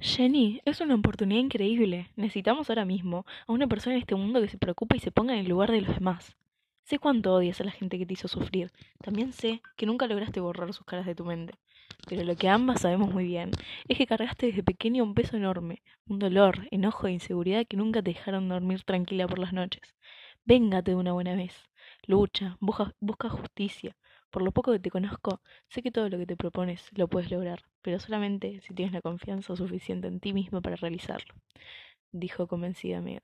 Jenny, es una oportunidad increíble. Necesitamos ahora mismo a una persona en este mundo que se preocupe y se ponga en el lugar de los demás. Sé cuánto odias a la gente que te hizo sufrir. También sé que nunca lograste borrar sus caras de tu mente. Pero lo que ambas sabemos muy bien es que cargaste desde pequeño un peso enorme, un dolor, enojo e inseguridad que nunca te dejaron dormir tranquila por las noches. Véngate de una buena vez. Lucha, busca, busca justicia. Por lo poco que te conozco, sé que todo lo que te propones lo puedes lograr, pero solamente si tienes la confianza suficiente en ti mismo para realizarlo, dijo convencida Megan.